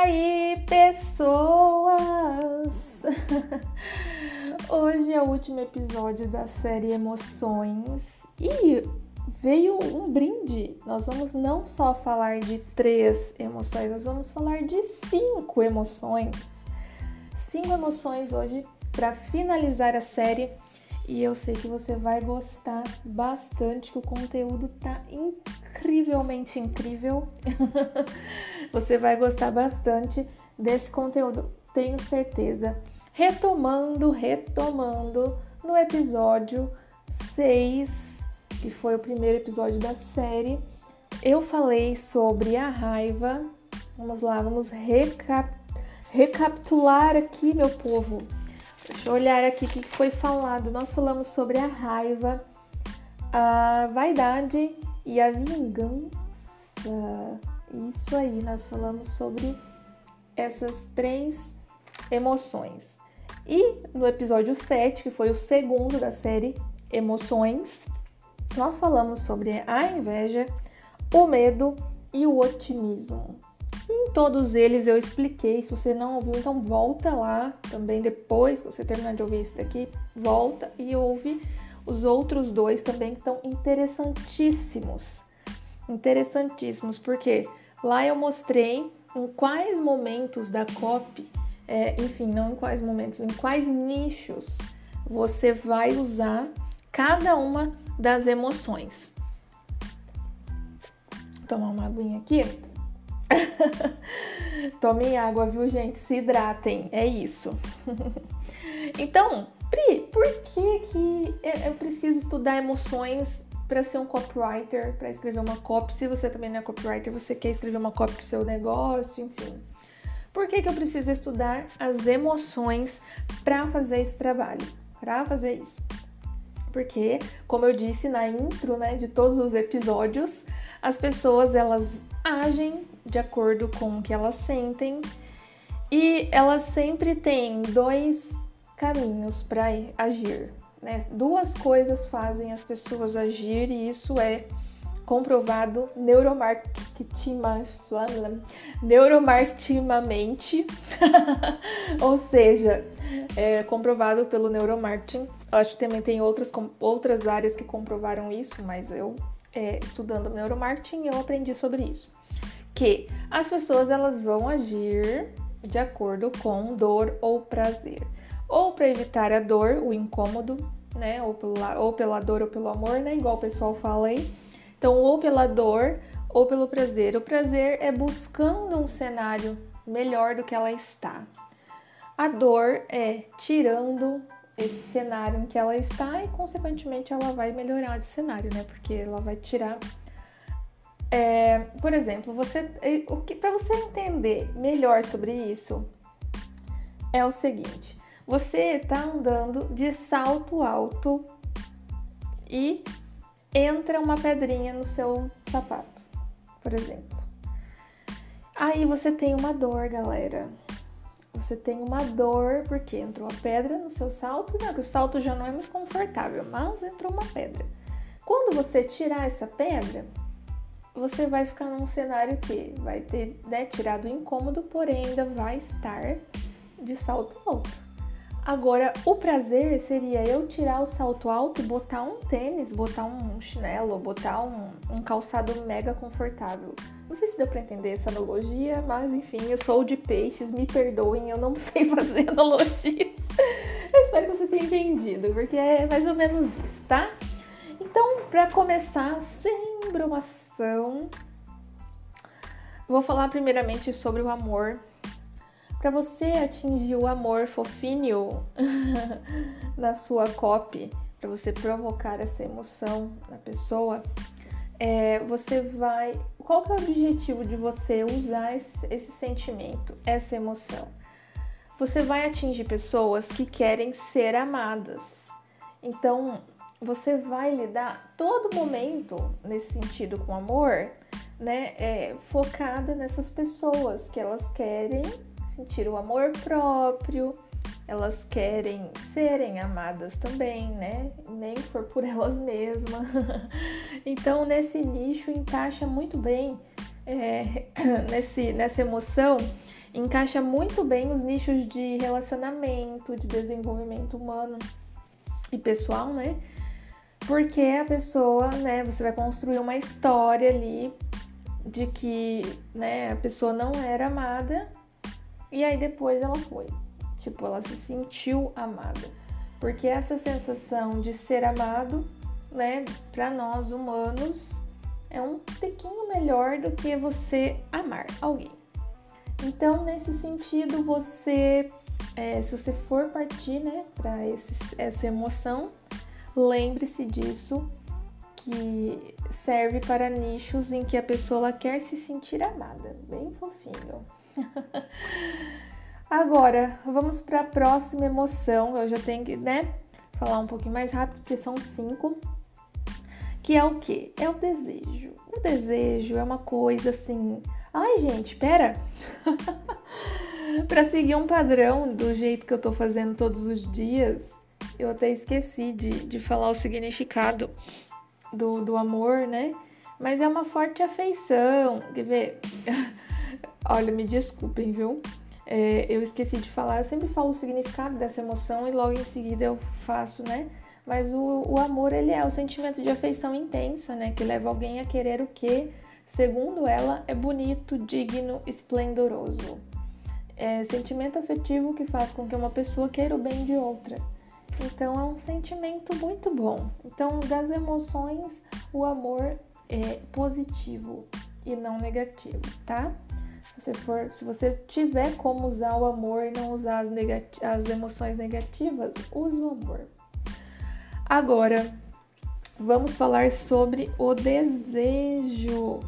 aí, pessoas! Hoje é o último episódio da série Emoções e veio um brinde. Nós vamos não só falar de três emoções, nós vamos falar de cinco emoções. Cinco emoções hoje para finalizar a série e eu sei que você vai gostar bastante, que o conteúdo tá incrivelmente incrível. você vai gostar bastante desse conteúdo, tenho certeza. Retomando, retomando no episódio 6, que foi o primeiro episódio da série, eu falei sobre a raiva. Vamos lá, vamos recap recapitular aqui, meu povo Deixa eu olhar aqui o que foi falado. Nós falamos sobre a raiva, a vaidade e a vingança. Isso aí, nós falamos sobre essas três emoções. E no episódio 7, que foi o segundo da série Emoções, nós falamos sobre a inveja, o medo e o otimismo. Em todos eles eu expliquei. Se você não ouviu, então volta lá também depois que você terminar de ouvir esse daqui, volta e ouve os outros dois também que estão interessantíssimos. Interessantíssimos, porque lá eu mostrei em quais momentos da COP, é, enfim, não em quais momentos, em quais nichos você vai usar cada uma das emoções. Vou tomar uma aguinha aqui. Tomem água, viu, gente? Se hidratem, é isso. então, Pri, por que, que eu preciso estudar emoções para ser um copywriter, para escrever uma copy? Se você também não é copywriter, você quer escrever uma copy para o seu negócio, enfim. Por que, que eu preciso estudar as emoções para fazer esse trabalho? Para fazer isso? Porque, como eu disse na intro, né, de todos os episódios, as pessoas elas agem de acordo com o que elas sentem e elas sempre têm dois caminhos para agir. Né? Duas coisas fazem as pessoas agir e isso é comprovado neuromarketingamente, ou seja, é comprovado pelo neuromarketing. Acho que também tem outras, outras áreas que comprovaram isso, mas eu é, estudando neuromarketing eu aprendi sobre isso que as pessoas elas vão agir de acordo com dor ou prazer, ou para evitar a dor, o incômodo, né, ou pela, ou pela dor ou pelo amor, né, igual o pessoal fala aí. Então, ou pela dor ou pelo prazer. O prazer é buscando um cenário melhor do que ela está. A dor é tirando esse cenário em que ela está e, consequentemente, ela vai melhorar esse cenário, né? Porque ela vai tirar é, por exemplo, você, o que para você entender melhor sobre isso é o seguinte: você está andando de salto alto e entra uma pedrinha no seu sapato, por exemplo. Aí você tem uma dor, galera. Você tem uma dor porque entrou a pedra no seu salto, né? O salto já não é muito confortável, mas entrou uma pedra. Quando você tirar essa pedra, você vai ficar num cenário que vai ter né, tirado o incômodo, porém ainda vai estar de salto alto. Agora, o prazer seria eu tirar o salto alto e botar um tênis, botar um chinelo, botar um, um calçado mega confortável. Não sei se deu para entender essa analogia, mas enfim, eu sou de peixes, me perdoem, eu não sei fazer analogia. eu espero que você tenha entendido, porque é mais ou menos isso, tá? Então, para começar, sem Vou falar primeiramente sobre o amor. Para você atingir o amor fofinho na sua copy, para você provocar essa emoção na pessoa, é, você vai. Qual que é o objetivo de você usar esse, esse sentimento, essa emoção? Você vai atingir pessoas que querem ser amadas. Então, você vai lidar todo momento nesse sentido com amor, né? É, focada nessas pessoas que elas querem sentir o amor próprio, elas querem serem amadas também, né? Nem for por elas mesmas. então, nesse nicho encaixa muito bem é, nesse, nessa emoção encaixa muito bem os nichos de relacionamento, de desenvolvimento humano e pessoal, né? Porque a pessoa, né, você vai construir uma história ali de que, né, a pessoa não era amada e aí depois ela foi. Tipo, ela se sentiu amada. Porque essa sensação de ser amado, né, para nós humanos é um pouquinho melhor do que você amar alguém. Então, nesse sentido, você, é, se você for partir, né, para essa emoção, lembre-se disso que serve para nichos em que a pessoa quer se sentir amada. Bem fofinho. Agora, vamos para a próxima emoção. Eu já tenho que, né, falar um pouquinho mais rápido, porque são cinco. Que é o que? É o desejo. O desejo é uma coisa assim. Ai, gente, pera! para seguir um padrão do jeito que eu tô fazendo todos os dias, eu até esqueci de, de falar o significado do, do amor, né? Mas é uma forte afeição. Quer ver? Olha, me desculpem, viu? É, eu esqueci de falar, eu sempre falo o significado dessa emoção e logo em seguida eu faço, né? Mas o, o amor, ele é o sentimento de afeição intensa, né? Que leva alguém a querer o que, segundo ela, é bonito, digno, esplendoroso. É sentimento afetivo que faz com que uma pessoa queira o bem de outra. Então é um sentimento muito bom. Então, das emoções, o amor é positivo e não negativo, tá? Se você for, se você tiver como usar o amor e não usar as, as emoções negativas, use o amor. Agora, vamos falar sobre o desejo.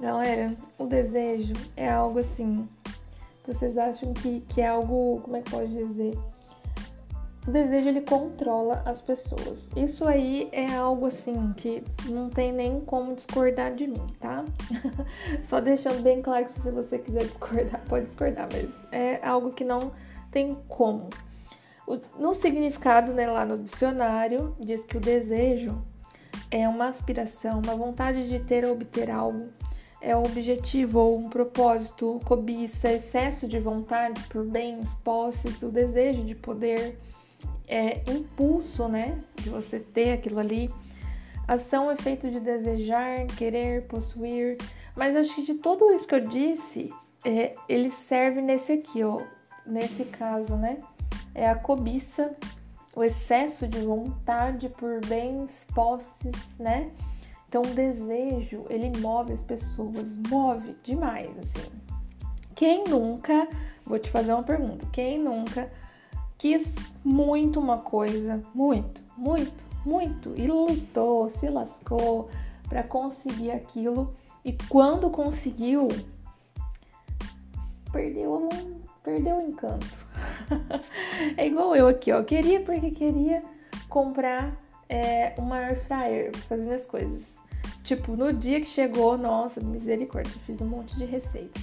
Galera, o desejo é algo assim. Vocês acham que, que é algo, como é que pode dizer? O desejo ele controla as pessoas. Isso aí é algo assim que não tem nem como discordar de mim, tá? Só deixando bem claro que se você quiser discordar, pode discordar, mas é algo que não tem como. No significado, né, lá no dicionário, diz que o desejo é uma aspiração, uma vontade de ter ou obter algo, é um objetivo ou um propósito, cobiça, excesso de vontade por bens, posses, o desejo de poder, é, impulso, né? De você ter aquilo ali. Ação é feito de desejar, querer, possuir. Mas acho que de tudo isso que eu disse, é, ele serve nesse aqui, ó. Nesse caso, né? É a cobiça, o excesso de vontade por bens, posses, né? Então, o desejo, ele move as pessoas, move demais, assim. Quem nunca, vou te fazer uma pergunta, quem nunca quis muito uma coisa, muito, muito, muito, e lutou, se lascou para conseguir aquilo, e quando conseguiu, perdeu, perdeu o encanto. é igual eu aqui, ó, queria porque queria comprar é, uma air fryer fazer minhas coisas. Tipo, no dia que chegou, nossa, misericórdia, fiz um monte de receita.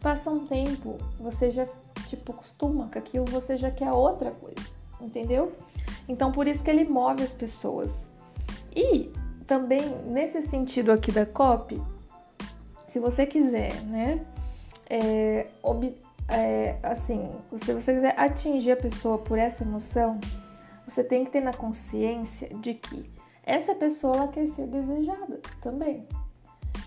Passa um tempo, você já tipo, costuma com aquilo, você já quer outra coisa, entendeu? Então, por isso que ele move as pessoas. E também, nesse sentido aqui da COP, se você quiser, né, é, é, assim, se você quiser atingir a pessoa por essa emoção, você tem que ter na consciência de que essa pessoa ela quer ser desejada também,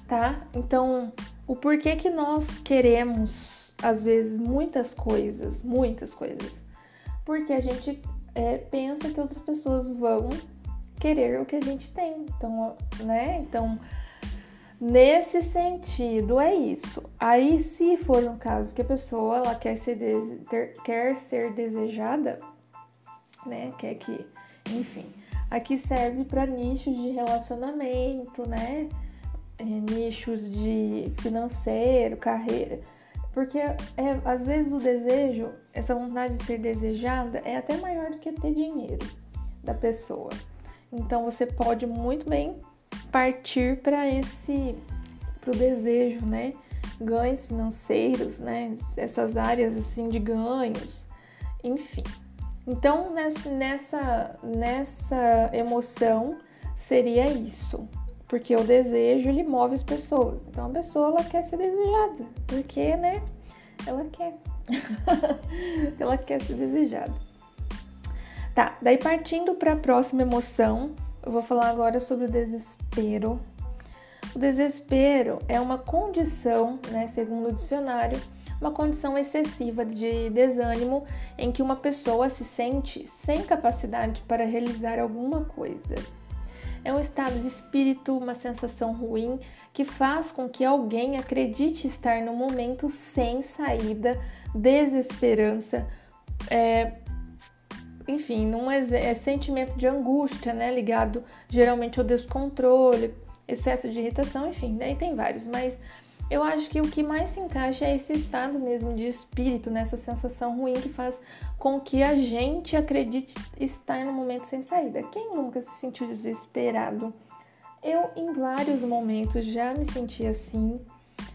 tá? Então, o porquê que nós queremos às vezes muitas coisas, muitas coisas, porque a gente é, pensa que outras pessoas vão querer o que a gente tem. Então, né? Então, nesse sentido é isso. Aí, se for um caso que a pessoa ela quer ser, quer ser desejada, né? Quer que, enfim, aqui serve para nichos de relacionamento, né? É, nichos de financeiro, carreira porque é, às vezes o desejo, essa vontade de ser desejada, é até maior do que ter dinheiro da pessoa. Então você pode muito bem partir para esse pro desejo, né? Ganhos financeiros, né? Essas áreas assim de ganhos, enfim. Então nessa nessa, nessa emoção seria isso, porque o desejo, ele move as pessoas. Então a pessoa ela quer ser desejada, porque, né? ela quer. ela quer ser desejada. Tá, daí partindo para a próxima emoção, eu vou falar agora sobre o desespero. O desespero é uma condição, né, segundo o dicionário, uma condição excessiva de desânimo em que uma pessoa se sente sem capacidade para realizar alguma coisa. É um estado de espírito, uma sensação ruim que faz com que alguém acredite estar no momento sem saída, desesperança, é, enfim, num é sentimento de angústia, né, ligado geralmente ao descontrole, excesso de irritação, enfim, daí tem vários, mas eu acho que o que mais se encaixa é esse estado mesmo de espírito, nessa sensação ruim que faz com que a gente acredite estar no momento sem saída. Quem nunca se sentiu desesperado? Eu, em vários momentos, já me senti assim.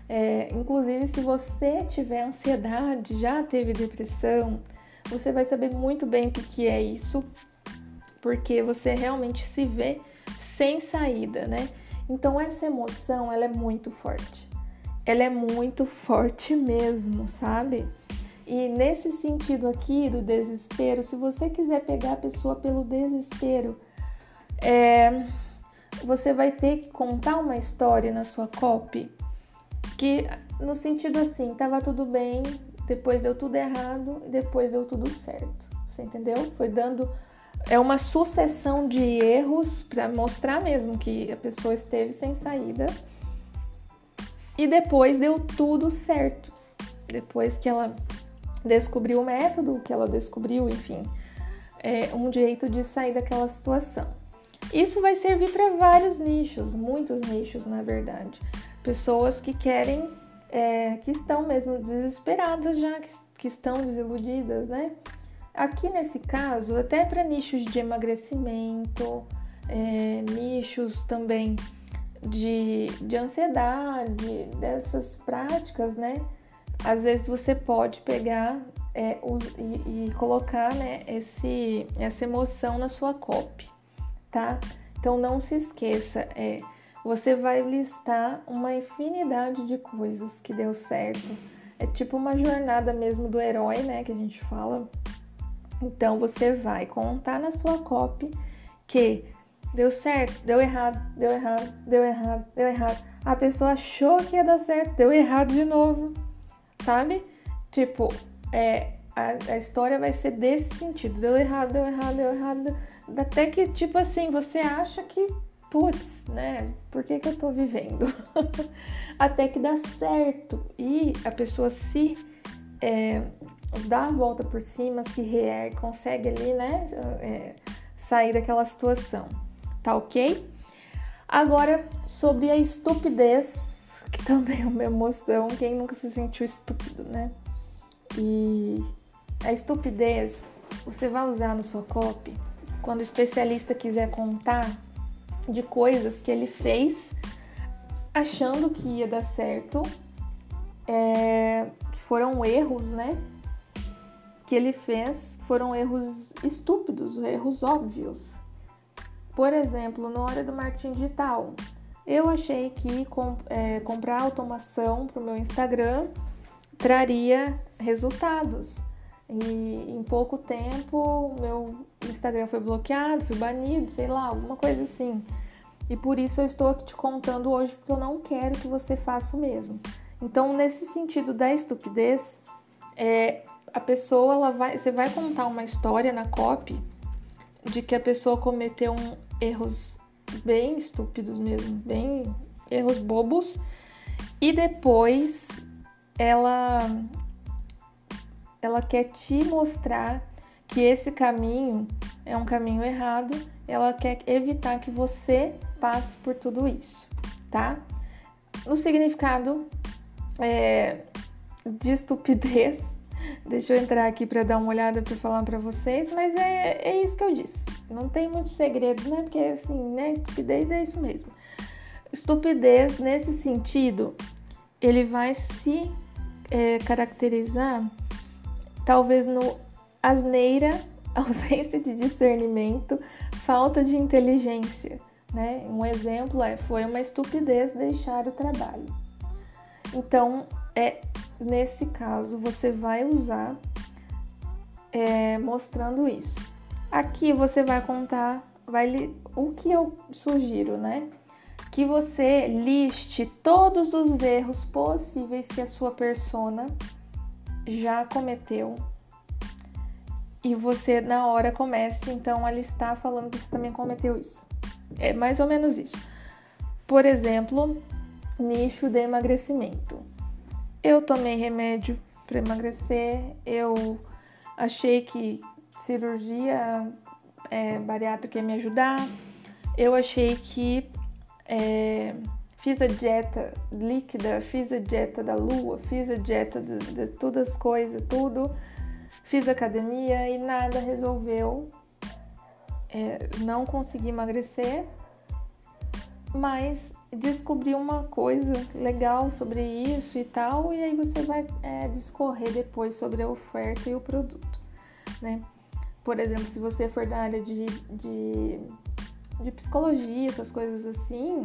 É, inclusive, se você tiver ansiedade, já teve depressão, você vai saber muito bem o que, que é isso, porque você realmente se vê sem saída, né? Então, essa emoção, ela é muito forte ela é muito forte mesmo, sabe? E nesse sentido aqui do desespero, se você quiser pegar a pessoa pelo desespero, é, você vai ter que contar uma história na sua copy que no sentido assim, tava tudo bem, depois deu tudo errado, depois deu tudo certo. Você entendeu? Foi dando é uma sucessão de erros para mostrar mesmo que a pessoa esteve sem saída e depois deu tudo certo. Depois que ela descobriu o método, que ela descobriu, enfim, é, um jeito de sair daquela situação. Isso vai servir para vários nichos, muitos nichos, na verdade. Pessoas que querem, é, que estão mesmo desesperadas já, que, que estão desiludidas, né? Aqui nesse caso, até para nichos de emagrecimento, é, nichos também de, de ansiedade, dessas práticas, né? Às vezes você pode pegar é, e, e, colocar né, esse, essa emoção na sua copy, tá? Então não se esqueça, é, você vai listar uma infinidade de coisas que deu certo. É tipo uma jornada mesmo do herói, né? Que a gente fala. Então você vai contar na sua copy que Deu certo, deu errado, deu errado, deu errado, deu errado. A pessoa achou que ia dar certo, deu errado de novo, sabe? Tipo, é, a, a história vai ser desse sentido. Deu errado, deu errado, deu errado. Até que, tipo assim, você acha que, putz, né? Por que, que eu tô vivendo? Até que dá certo. E a pessoa se é, dá a volta por cima, se reergue, consegue ali, né? É, sair daquela situação tá ok? Agora, sobre a estupidez, que também é uma emoção, quem nunca se sentiu estúpido, né? E a estupidez você vai usar no sua copy quando o especialista quiser contar de coisas que ele fez achando que ia dar certo, é, que foram erros, né? Que ele fez foram erros estúpidos, erros óbvios. Por exemplo, na hora do marketing digital, eu achei que com, é, comprar automação para o meu Instagram traria resultados. E em pouco tempo, meu Instagram foi bloqueado, foi banido, sei lá, alguma coisa assim. E por isso eu estou te contando hoje, porque eu não quero que você faça o mesmo. Então, nesse sentido da estupidez, é, a pessoa, ela vai, você vai contar uma história na copy de que a pessoa cometeu um, erros bem estúpidos mesmo, bem erros bobos, e depois ela ela quer te mostrar que esse caminho é um caminho errado, ela quer evitar que você passe por tudo isso, tá? No significado é, de estupidez, deixa eu entrar aqui para dar uma olhada para falar para vocês, mas é, é isso que eu disse. Não tem muito segredo, né? Porque assim, né? Estupidez é isso mesmo. Estupidez, nesse sentido, ele vai se é, caracterizar talvez no asneira, ausência de discernimento, falta de inteligência. Né? Um exemplo é foi uma estupidez deixar o trabalho. Então, é nesse caso, você vai usar é, mostrando isso. Aqui você vai contar, vai o que eu sugiro, né? Que você liste todos os erros possíveis que a sua persona já cometeu e você na hora comece então a listar falando que você também cometeu isso. É mais ou menos isso. Por exemplo, nicho de emagrecimento. Eu tomei remédio para emagrecer, eu achei que cirurgia é, bariátrica ia me ajudar, eu achei que é, fiz a dieta líquida, fiz a dieta da lua, fiz a dieta de, de todas as coisas, tudo, fiz academia e nada resolveu, é, não consegui emagrecer, mas descobrir uma coisa legal sobre isso e tal, e aí você vai é, discorrer depois sobre a oferta e o produto, né? Por exemplo, se você for da área de, de, de psicologia, essas coisas assim,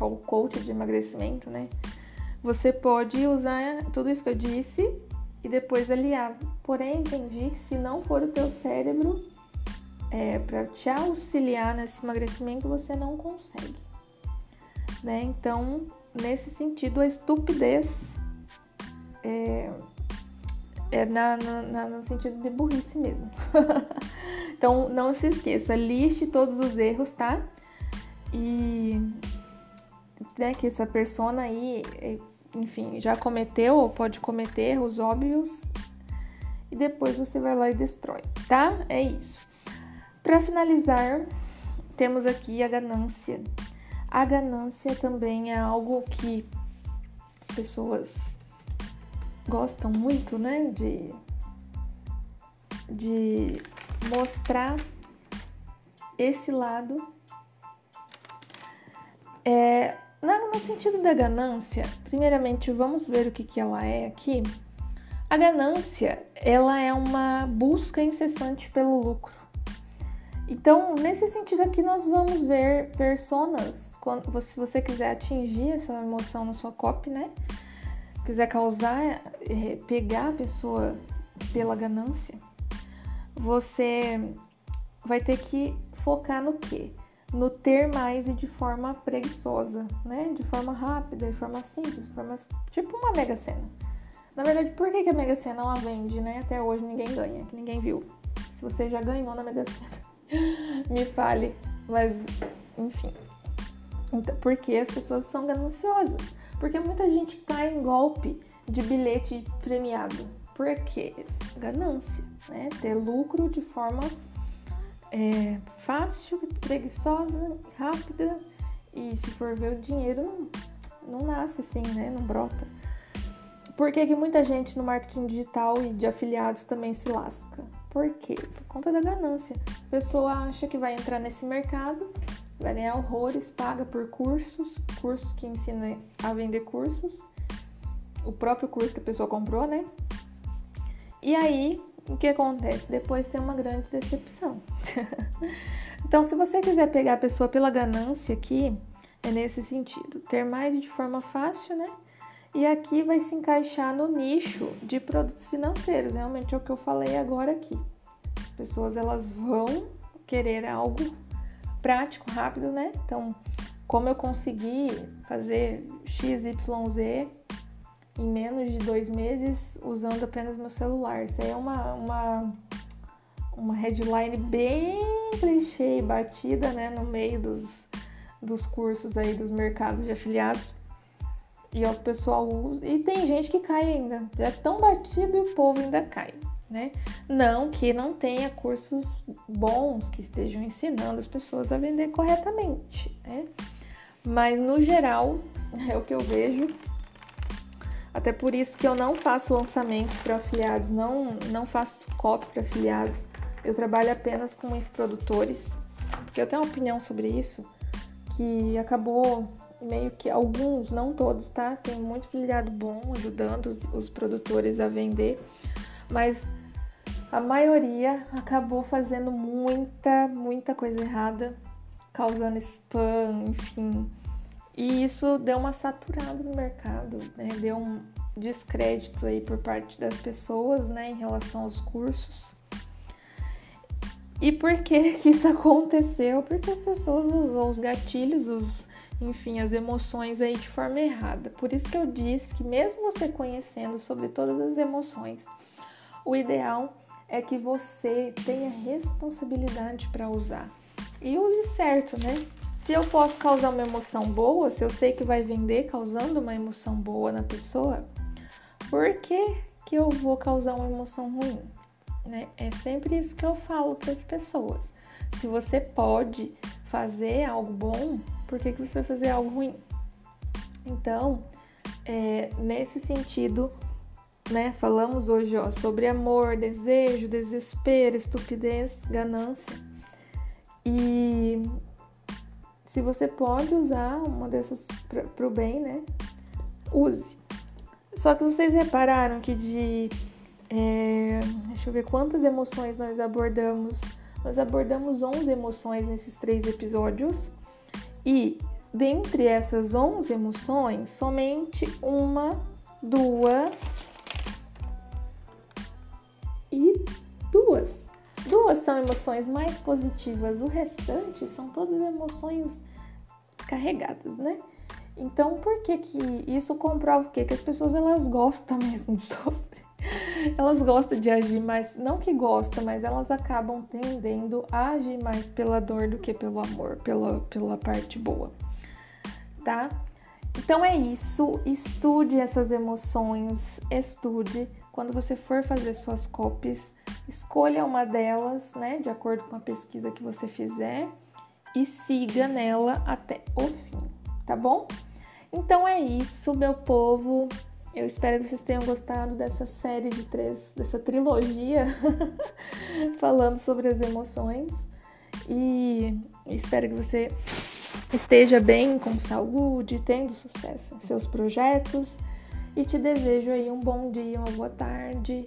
ou coach de emagrecimento, né? Você pode usar tudo isso que eu disse e depois aliar. Porém, entendi que se não for o teu cérebro é, para te auxiliar nesse emagrecimento, você não consegue né? Então, nesse sentido, a estupidez é, é na, na, no sentido de burrice mesmo. então, não se esqueça, liste todos os erros, tá? E né, que essa persona aí, é, enfim, já cometeu ou pode cometer erros óbvios e depois você vai lá e destrói, tá? É isso. Para finalizar, temos aqui a ganância. A ganância também é algo que as pessoas gostam muito, né? De, de mostrar esse lado. É, no sentido da ganância, primeiramente vamos ver o que, que ela é aqui. A ganância, ela é uma busca incessante pelo lucro. Então, nesse sentido aqui, nós vamos ver personas quando, se você quiser atingir essa emoção na sua copy, né? Quiser causar, é, pegar a pessoa pela ganância, você vai ter que focar no quê? No ter mais e de forma preguiçosa, né? De forma rápida, de forma simples, de forma tipo uma mega sena. Na verdade, por que, que a mega sena ela vende, né? Até hoje ninguém ganha, que ninguém viu. Se você já ganhou na mega sena, me fale. Mas, enfim, então, porque as pessoas são gananciosas. Porque muita gente cai em golpe de bilhete premiado. Por quê? Ganância, né? Ter lucro de forma é, fácil, preguiçosa, rápida. E se for ver o dinheiro, não, não nasce assim, né? Não brota. Por que, que muita gente no marketing digital e de afiliados também se lasca? Por quê? Por conta da ganância. A pessoa acha que vai entrar nesse mercado vai ganhar horrores, paga por cursos, cursos que ensinam a vender cursos, o próprio curso que a pessoa comprou, né? E aí, o que acontece? Depois tem uma grande decepção. então, se você quiser pegar a pessoa pela ganância aqui, é nesse sentido, ter mais de forma fácil, né? E aqui vai se encaixar no nicho de produtos financeiros, realmente é o que eu falei agora aqui. As pessoas elas vão querer algo prático, rápido, né? Então, como eu consegui fazer XYZ em menos de dois meses usando apenas meu celular. Isso aí é uma, uma, uma headline bem clichê e batida, né? No meio dos, dos cursos aí dos mercados de afiliados. E é o pessoal usa. E tem gente que cai ainda. Já é tão batido e o povo ainda cai né? Não que não tenha cursos bons que estejam ensinando as pessoas a vender corretamente, né? Mas no geral é o que eu vejo. Até por isso que eu não faço lançamentos para afiliados, não, não faço copy para afiliados. Eu trabalho apenas com infoprodutores, porque eu tenho uma opinião sobre isso, que acabou meio que alguns, não todos, tá? Tem muito afiliado bom ajudando os, os produtores a vender, mas a maioria acabou fazendo muita, muita coisa errada, causando spam, enfim. E isso deu uma saturada no mercado, né? Deu um, descrédito aí por parte das pessoas, né, em relação aos cursos. E por que que isso aconteceu? Porque as pessoas usou os gatilhos, os, enfim, as emoções aí de forma errada. Por isso que eu disse que mesmo você conhecendo sobre todas as emoções, o ideal é que você tenha responsabilidade para usar. E use certo, né? Se eu posso causar uma emoção boa, se eu sei que vai vender causando uma emoção boa na pessoa, por que, que eu vou causar uma emoção ruim? Né? É sempre isso que eu falo para as pessoas. Se você pode fazer algo bom, por que, que você vai fazer algo ruim? Então, é, nesse sentido, né, falamos hoje ó, sobre amor, desejo, desespero, estupidez, ganância. E se você pode usar uma dessas para o bem, né, use. Só que vocês repararam que de. É, deixa eu ver quantas emoções nós abordamos. Nós abordamos 11 emoções nesses três episódios. E dentre essas 11 emoções, somente uma, duas duas. Duas são emoções mais positivas, o restante são todas emoções carregadas, né? Então, por que que isso comprova o quê? Que as pessoas elas gostam mesmo de sofrer. Elas gostam de agir mais, não que gostam, mas elas acabam tendendo a agir mais pela dor do que pelo amor, pela, pela parte boa, tá? Então é isso, estude essas emoções, estude. Quando você for fazer suas copies, escolha uma delas, né, de acordo com a pesquisa que você fizer e siga nela até o fim, tá bom? Então é isso, meu povo. Eu espero que vocês tenham gostado dessa série de três, dessa trilogia falando sobre as emoções. E espero que você esteja bem, com saúde, tendo sucesso em seus projetos. E te desejo aí um bom dia, uma boa tarde,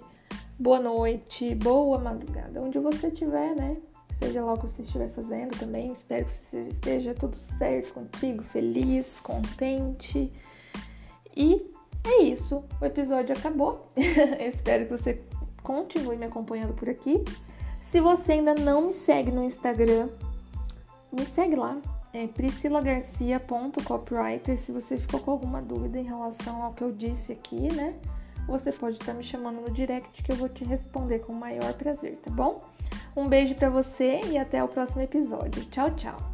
boa noite, boa madrugada, onde você estiver, né? seja lá o que você estiver fazendo também. Espero que esteja tudo certo contigo, feliz, contente. E é isso, o episódio acabou. espero que você continue me acompanhando por aqui. Se você ainda não me segue no Instagram, me segue lá. É priscilagarcia.copywriter. Se você ficou com alguma dúvida em relação ao que eu disse aqui, né? Você pode estar me chamando no direct que eu vou te responder com o maior prazer, tá bom? Um beijo para você e até o próximo episódio. Tchau, tchau.